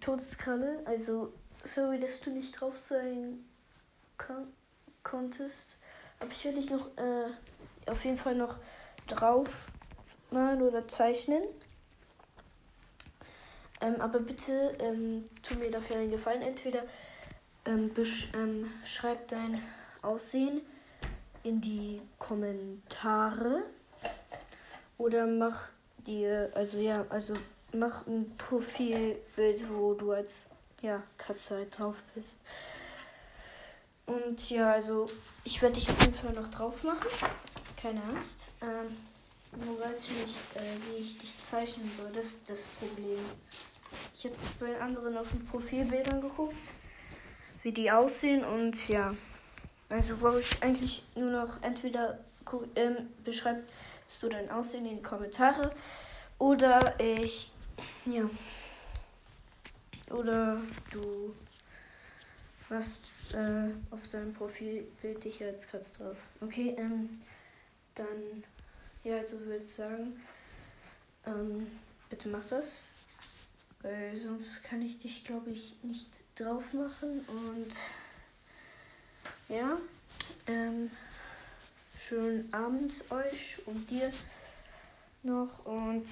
Todeskralle. Also, sorry, dass du nicht drauf sein kon konntest. Aber ich werde dich noch äh, auf jeden Fall noch drauf malen oder zeichnen. Ähm, aber bitte ähm, tu mir dafür einen Gefallen. Entweder ähm, ähm, schreib dein Aussehen in die Kommentare oder mach dir, also ja, also mach ein Profilbild, wo du als ja, Katze halt drauf bist. Und ja, also ich werde dich auf jeden Fall noch drauf machen. Keine Angst. Ähm, nur weiß ich nicht, äh, wie ich dich zeichnen soll. Das ist das Problem. Ich habe bei anderen auf den Profilbildern geguckt, wie die aussehen und ja. Also brauche ich eigentlich nur noch entweder ähm, beschreibst du dein Aussehen in die Kommentare oder ich ja oder du hast äh, auf deinem Profilbild dich als Katz drauf. Okay, ähm, dann ja, also würde ich sagen, ähm, bitte mach das. Weil sonst kann ich dich, glaube ich, nicht drauf machen. Und ja, ähm, schönen Abend euch und dir noch. Und